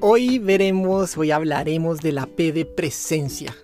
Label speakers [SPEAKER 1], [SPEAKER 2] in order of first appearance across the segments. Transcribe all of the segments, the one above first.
[SPEAKER 1] Hoy veremos, hoy hablaremos de la P de presencia.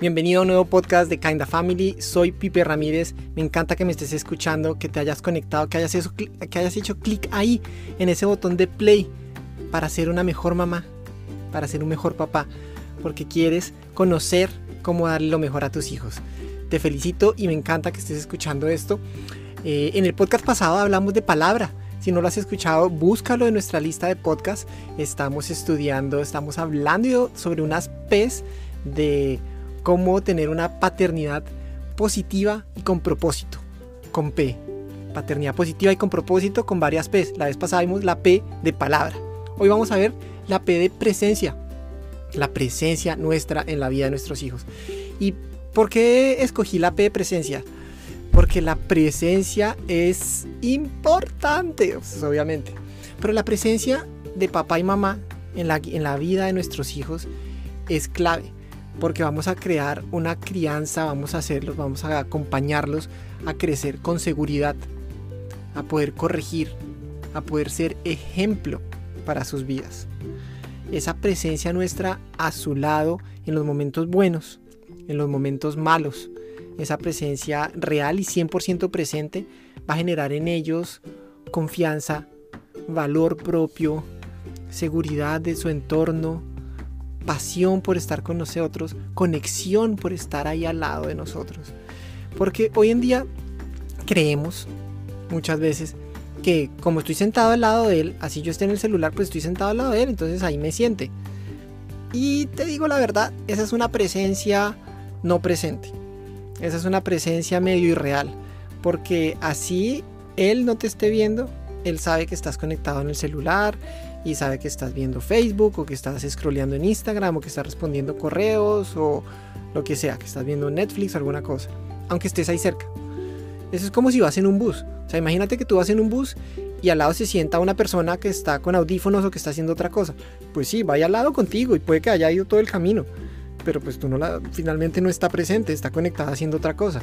[SPEAKER 1] Bienvenido a un nuevo podcast de Kinda Family. Soy Pipe Ramírez. Me encanta que me estés escuchando, que te hayas conectado, que hayas, hecho, que hayas hecho clic ahí en ese botón de play para ser una mejor mamá, para ser un mejor papá, porque quieres conocer cómo darle lo mejor a tus hijos. Te felicito y me encanta que estés escuchando esto. Eh, en el podcast pasado hablamos de palabra. Si no lo has escuchado, búscalo en nuestra lista de podcast. Estamos estudiando, estamos hablando sobre unas P's de cómo tener una paternidad positiva y con propósito. Con P. Paternidad positiva y con propósito con varias P's. La vez pasada vimos la P de palabra. Hoy vamos a ver la P de presencia. La presencia nuestra en la vida de nuestros hijos. ¿Y por qué escogí la P de presencia? Porque la presencia es importante, obviamente. Pero la presencia de papá y mamá en la, en la vida de nuestros hijos es clave. Porque vamos a crear una crianza, vamos a hacerlos, vamos a acompañarlos a crecer con seguridad, a poder corregir, a poder ser ejemplo para sus vidas. Esa presencia nuestra a su lado en los momentos buenos, en los momentos malos, esa presencia real y 100% presente va a generar en ellos confianza, valor propio, seguridad de su entorno, pasión por estar con nosotros, conexión por estar ahí al lado de nosotros. Porque hoy en día creemos muchas veces que como estoy sentado al lado de él, así yo esté en el celular, pues estoy sentado al lado de él, entonces ahí me siente. Y te digo la verdad, esa es una presencia no presente. Esa es una presencia medio irreal, porque así él no te esté viendo, él sabe que estás conectado en el celular y sabe que estás viendo Facebook o que estás scrolleando en Instagram o que estás respondiendo correos o lo que sea, que estás viendo Netflix o alguna cosa, aunque estés ahí cerca. Eso es como si vas en un bus. O sea, imagínate que tú vas en un bus y al lado se sienta una persona que está con audífonos o que está haciendo otra cosa. Pues sí, vaya al lado contigo y puede que haya ido todo el camino pero pues tú no la, finalmente no está presente, está conectada haciendo otra cosa.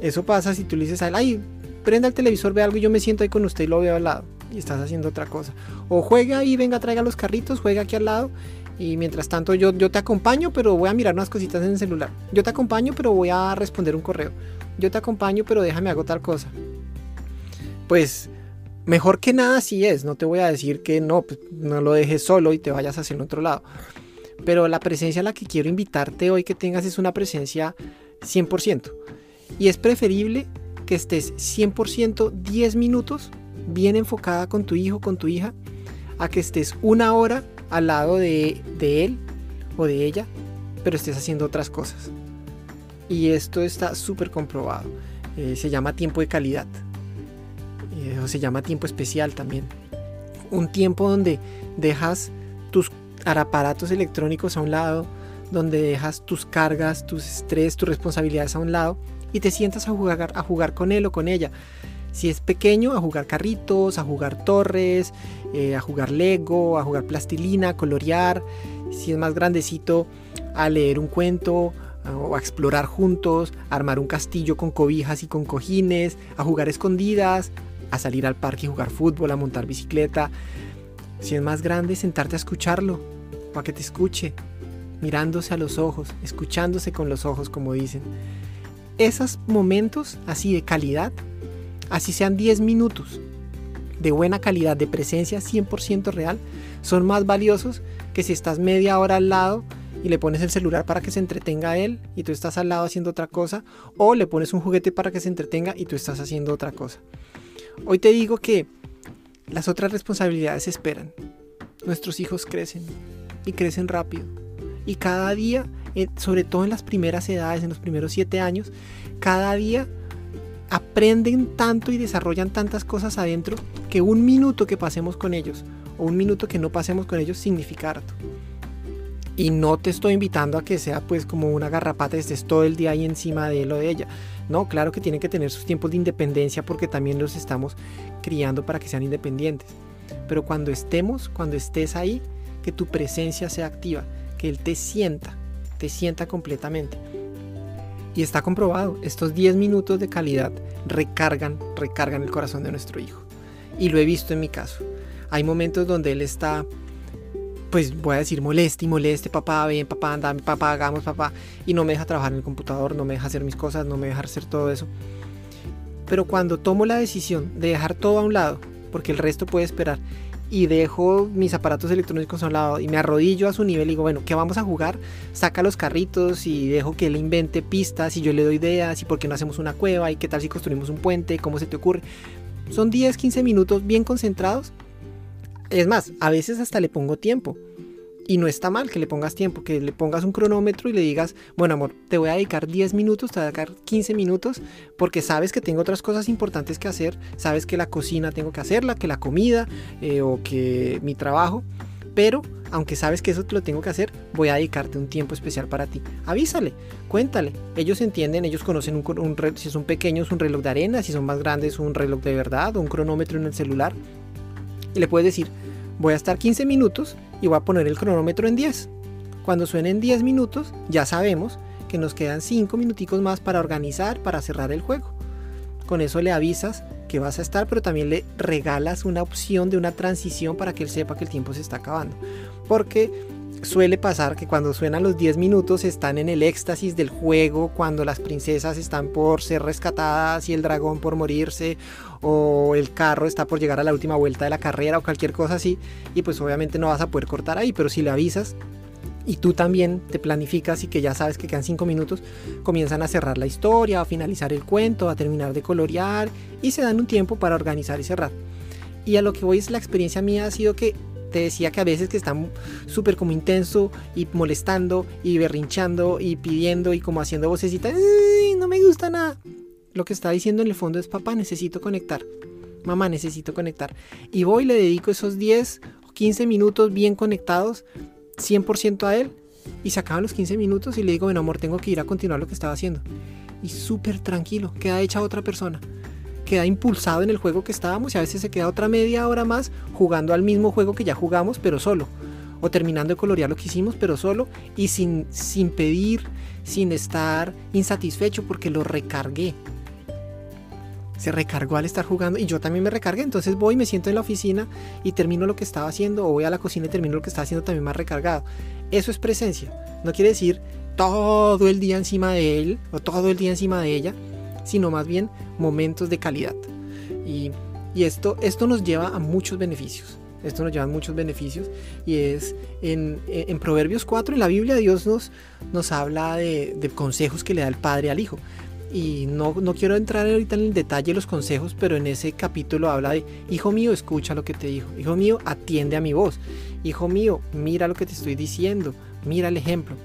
[SPEAKER 1] Eso pasa si tú le dices a él, ay, prenda el televisor, ve algo y yo me siento ahí con usted y lo veo al lado y estás haciendo otra cosa. O juega y venga, traiga los carritos, juega aquí al lado y mientras tanto yo, yo te acompaño, pero voy a mirar unas cositas en el celular. Yo te acompaño, pero voy a responder un correo. Yo te acompaño, pero déjame hago tal cosa. Pues mejor que nada sí es, no te voy a decir que no, pues, no lo dejes solo y te vayas hacia el otro lado. Pero la presencia a la que quiero invitarte hoy que tengas es una presencia 100%. Y es preferible que estés 100% 10 minutos bien enfocada con tu hijo, con tu hija, a que estés una hora al lado de, él o de ella, pero estés haciendo otras cosas. Y esto está súper comprobado. Eh, se llama tiempo de calidad. Eh, o se llama tiempo especial también. Un tiempo donde dejas tus aparatos electrónicos a un lado, donde dejas tus cargas, tus estrés, tus responsabilidades a un lado y te sientas a jugar, a jugar con él o con ella. Si es pequeño, a jugar carritos, a jugar torres, eh, a jugar Lego, a jugar plastilina, a colorear. Si es más grandecito, a leer un cuento o a explorar juntos, a armar un castillo con cobijas y con cojines, a jugar escondidas, a salir al parque y jugar fútbol, a montar bicicleta. Si es más grande, sentarte a escucharlo, para que te escuche, mirándose a los ojos, escuchándose con los ojos, como dicen. Esos momentos así de calidad, así sean 10 minutos de buena calidad, de presencia 100% real, son más valiosos que si estás media hora al lado y le pones el celular para que se entretenga a él y tú estás al lado haciendo otra cosa, o le pones un juguete para que se entretenga y tú estás haciendo otra cosa. Hoy te digo que las otras responsabilidades esperan. Nuestros hijos crecen y crecen rápido. Y cada día, sobre todo en las primeras edades, en los primeros siete años, cada día aprenden tanto y desarrollan tantas cosas adentro que un minuto que pasemos con ellos o un minuto que no pasemos con ellos significa harto. Y no te estoy invitando a que sea pues como una garrapata y estés todo el día ahí encima de él o de ella. No, claro que tienen que tener sus tiempos de independencia porque también los estamos criando para que sean independientes. Pero cuando estemos, cuando estés ahí, que tu presencia sea activa, que Él te sienta, te sienta completamente. Y está comprobado, estos 10 minutos de calidad recargan, recargan el corazón de nuestro hijo. Y lo he visto en mi caso. Hay momentos donde Él está pues voy a decir moleste y moleste, papá, ven, papá, anda, papá, hagamos, papá, y no me deja trabajar en el computador, no me deja hacer mis cosas, no me deja hacer todo eso. Pero cuando tomo la decisión de dejar todo a un lado, porque el resto puede esperar, y dejo mis aparatos electrónicos a un lado y me arrodillo a su nivel y digo, bueno, ¿qué vamos a jugar? Saca los carritos y dejo que él invente pistas y yo le doy ideas y por qué no hacemos una cueva y qué tal si construimos un puente, cómo se te ocurre. Son 10, 15 minutos bien concentrados. Es más, a veces hasta le pongo tiempo. Y no está mal que le pongas tiempo, que le pongas un cronómetro y le digas, bueno amor, te voy a dedicar 10 minutos, te voy a dedicar 15 minutos, porque sabes que tengo otras cosas importantes que hacer, sabes que la cocina tengo que hacerla, que la comida eh, o que mi trabajo, pero aunque sabes que eso te lo tengo que hacer, voy a dedicarte un tiempo especial para ti. Avísale, cuéntale. Ellos entienden, ellos conocen un, un si son pequeños un reloj de arena, si son más grandes un reloj de verdad un cronómetro en el celular. Y le puedes decir, voy a estar 15 minutos y voy a poner el cronómetro en 10. Cuando suenen 10 minutos, ya sabemos que nos quedan 5 minuticos más para organizar, para cerrar el juego. Con eso le avisas que vas a estar, pero también le regalas una opción de una transición para que él sepa que el tiempo se está acabando. Porque suele pasar que cuando suenan los 10 minutos están en el éxtasis del juego, cuando las princesas están por ser rescatadas y el dragón por morirse, o el carro está por llegar a la última vuelta de la carrera o cualquier cosa así, y pues obviamente no vas a poder cortar ahí, pero si le avisas y tú también te planificas y que ya sabes que quedan 5 minutos, comienzan a cerrar la historia, a finalizar el cuento, a terminar de colorear y se dan un tiempo para organizar y cerrar. Y a lo que voy es la experiencia mía ha sido que te decía que a veces que está súper como intenso y molestando y berrinchando y pidiendo y como haciendo vocecitas, no me gusta nada. Lo que está diciendo en el fondo es, papá, necesito conectar. Mamá, necesito conectar. Y voy le dedico esos 10 o 15 minutos bien conectados, 100% a él. Y se acaban los 15 minutos y le digo, bueno, amor, tengo que ir a continuar lo que estaba haciendo. Y súper tranquilo, queda hecha otra persona queda impulsado en el juego que estábamos y a veces se queda otra media hora más jugando al mismo juego que ya jugamos, pero solo. O terminando de colorear lo que hicimos, pero solo y sin, sin pedir, sin estar insatisfecho porque lo recargué. Se recargó al estar jugando y yo también me recargué. Entonces voy, me siento en la oficina y termino lo que estaba haciendo. O voy a la cocina y termino lo que estaba haciendo también más recargado. Eso es presencia. No quiere decir todo el día encima de él o todo el día encima de ella sino más bien momentos de calidad. Y, esto, esto nos lleva a muchos beneficios. Esto nos lleva a muchos beneficios y es en, Proverbios 4 en la Biblia Dios nos, nos habla de, consejos que le da el Padre al Hijo. Y no, no, quiero entrar ahorita en el detalle de los consejos, pero en ese capítulo habla de, hijo mío, escucha lo que te dijo, hijo mío, atiende a mi voz, hijo mío, mira lo que te estoy diciendo, mira el ejemplo.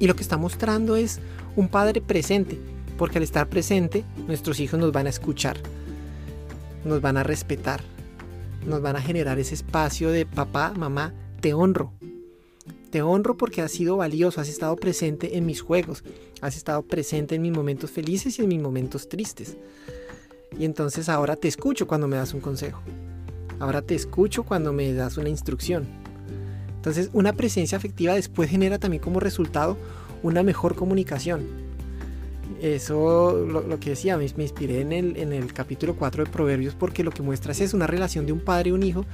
[SPEAKER 1] Y lo que está mostrando es un padre presente, porque al estar presente, nuestros hijos nos van a escuchar, nos van a respetar, nos van a generar ese espacio de papá, mamá, te honro. Te honro porque has sido valioso, has estado presente en mis juegos, has estado presente en mis momentos felices y en mis momentos tristes. Y entonces ahora te escucho cuando me das un consejo. Ahora te escucho cuando me das una instrucción. Entonces una presencia afectiva después genera también como resultado una mejor comunicación eso, lo, que decía, me, inspiré en el, en el capítulo 4 de Proverbios porque lo que muestra es una relación de un padre y un hijo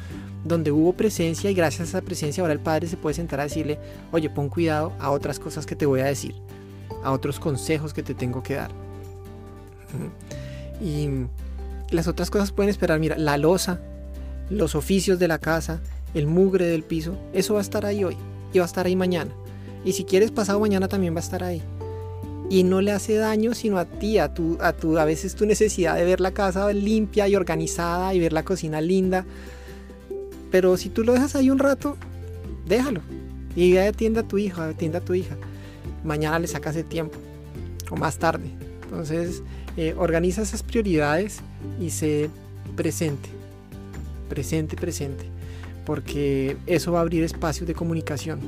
[SPEAKER 1] donde hubo presencia y gracias a esa presencia ahora el padre se puede sentar a decirle, oye, pon cuidado a otras cosas que te voy a decir, a otros consejos que te tengo que dar. Y las otras cosas pueden esperar, mira, la losa, los oficios de la casa, el mugre del piso, eso va a estar ahí hoy y va a estar ahí mañana. Y si quieres pasado mañana también va a estar ahí y no le hace daño sino a ti, a tu, a tu, a veces tu necesidad de ver la casa limpia y organizada y ver la cocina linda. Pero si tú lo dejas ahí un rato, déjalo. Y atienda a tu hijo, atienda a tu hija. Mañana le sacas el tiempo o más tarde. Entonces, eh, organiza esas prioridades y sé presente. Presente, presente. Porque eso va a abrir espacios de comunicación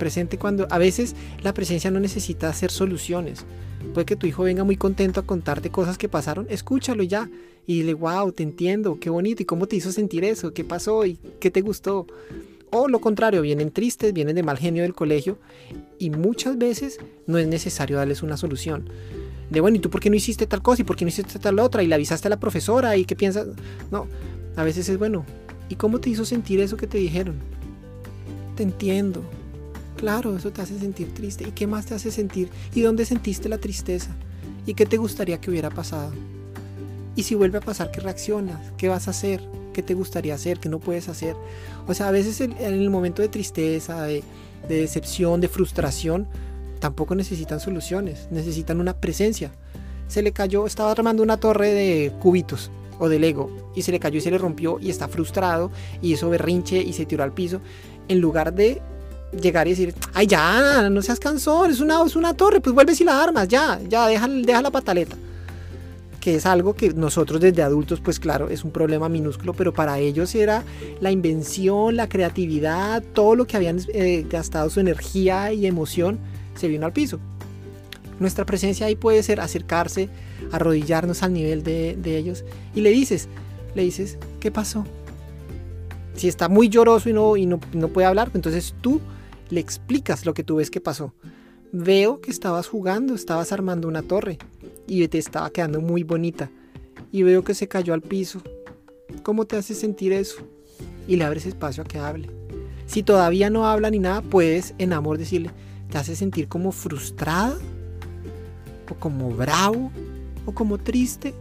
[SPEAKER 1] presente cuando a veces la presencia no necesita hacer soluciones. Puede que tu hijo venga muy contento a contarte cosas que pasaron, escúchalo ya y dile, wow, te entiendo, qué bonito, y cómo te hizo sentir eso, qué pasó y qué te gustó. O lo contrario, vienen tristes, vienen de mal genio del colegio y muchas veces no es necesario darles una solución. De bueno, ¿y tú por qué no hiciste tal cosa y por qué no hiciste tal otra y le avisaste a la profesora y qué piensas? No, a veces es bueno, ¿y cómo te hizo sentir eso que te dijeron? te entiendo. Claro, eso te hace sentir triste. ¿Y qué más te hace sentir? ¿Y dónde sentiste la tristeza? ¿Y qué te gustaría que hubiera pasado? Y si vuelve a pasar, ¿qué reaccionas? ¿Qué vas a hacer? ¿Qué te gustaría hacer? ¿Qué no puedes hacer? O sea, a veces en, el momento de tristeza, de, decepción, de frustración, tampoco necesitan soluciones, necesitan una presencia. Se le cayó, estaba armando una torre de cubitos o de Lego y se le cayó y se le rompió y está frustrado y hizo berrinche y se tiró al piso. En lugar de llegar y decir, ay ya, no seas cansón, es una, es una torre, pues vuelves y la armas, ya, ya, deja, deja la pataleta. Que es algo que nosotros desde adultos, pues claro, es un problema minúsculo, pero para ellos era la invención, la creatividad, todo lo que habían eh, gastado su energía y emoción, se vino al piso. Nuestra presencia ahí puede ser acercarse, arrodillarnos al nivel de, ellos y le dices, le dices, ¿qué pasó? Si está muy lloroso y no, y no, no puede hablar, entonces tú le explicas lo que tú ves que pasó. Veo que estabas jugando, estabas armando una torre y te estaba quedando muy bonita. Y veo que se cayó al piso. ¿Cómo te hace sentir eso? Y le abres espacio a que hable. Si todavía no habla ni nada, puedes en amor decirle, ¿te hace sentir como frustrada? ¿O como bravo? ¿O como triste?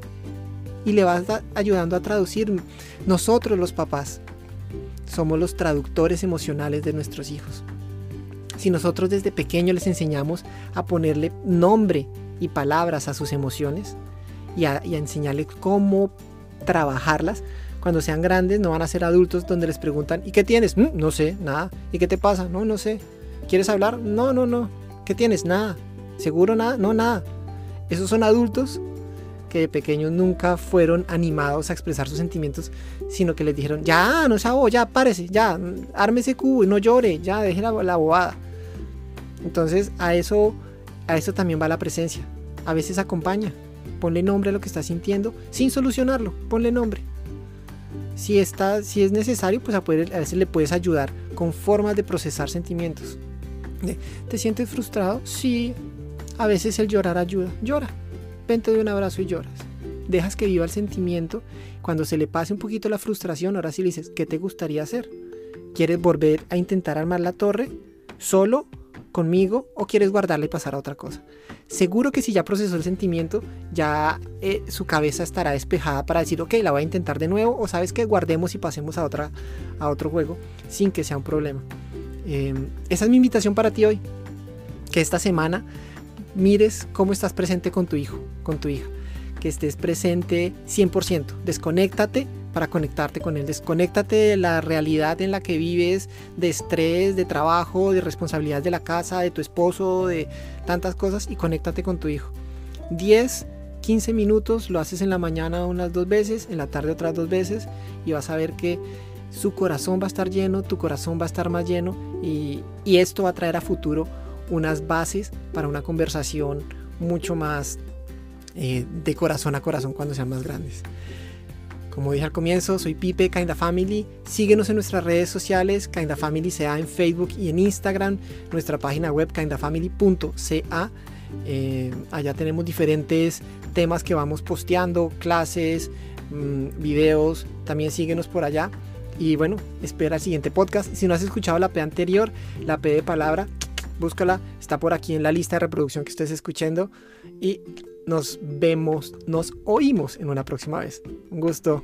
[SPEAKER 1] Y le vas ayudando a traducir. Nosotros los papás somos los traductores emocionales de nuestros hijos. Si nosotros desde pequeño les enseñamos a ponerle nombre y palabras a sus emociones y a, enseñarles cómo trabajarlas, cuando sean grandes no van a ser adultos donde les preguntan, ¿y qué tienes? Mm, no sé, nada. ¿Y qué te pasa? No, no sé. ¿Quieres hablar? No, no, no. ¿Qué tienes? Nada. ¿Seguro nada? No, nada. Esos son adultos que de pequeños nunca fueron animados a expresar sus sentimientos, sino que les dijeron, ya, no se ya, párese, ya, arme ese cubo y no llore, ya, deje la, la bobada. Entonces a eso, a eso también va la presencia. A veces acompaña. Ponle nombre a lo que estás sintiendo sin solucionarlo. Ponle nombre. Si, está, si es necesario, pues a, poder, a veces le puedes ayudar con formas de procesar sentimientos. ¿Te sientes frustrado? Sí. A veces el llorar ayuda. Llora. Vente de un abrazo y lloras. Dejas que viva el sentimiento. Cuando se le pase un poquito la frustración, ahora sí le dices, ¿qué te gustaría hacer? ¿Quieres volver a intentar armar la torre? ¿Solo conmigo o quieres guardarla y pasar a otra cosa. Seguro que si ya procesó el sentimiento, ya eh, su cabeza estará despejada para decir, ok, la voy a intentar de nuevo o sabes que guardemos y pasemos a, otra, a otro juego sin que sea un problema. Em, esa es mi invitación para ti hoy. Que esta semana mires cómo estás presente con tu hijo, con tu hija. Que estés presente 100%. Desconéctate para conectarte con él. Desconéctate de la realidad en la que vives, de estrés, de trabajo, de responsabilidades de la casa, de tu esposo, de tantas cosas y conéctate con tu hijo. 10, 15 minutos, lo haces en la mañana unas dos veces, en la tarde otras dos veces y vas a ver que su corazón va a estar lleno, tu corazón va a estar más lleno y, esto va a traer a futuro unas bases para una conversación mucho más eh, de corazón a corazón cuando sean más grandes. Como dije al comienzo, soy Pipe, Kinda Family. Síguenos en nuestras redes sociales, Kinda Family sea en Facebook y en Instagram, nuestra página web kindafamily.ca. Eh, allá tenemos diferentes temas que vamos posteando, clases, mm, videos. También síguenos por allá. Y bueno, espera el siguiente podcast. Si no has escuchado la P anterior, la P de palabra, búscala. Está por aquí en la lista de reproducción que estés escuchando. Y nos vemos, nos oímos en una próxima vez. Un gusto.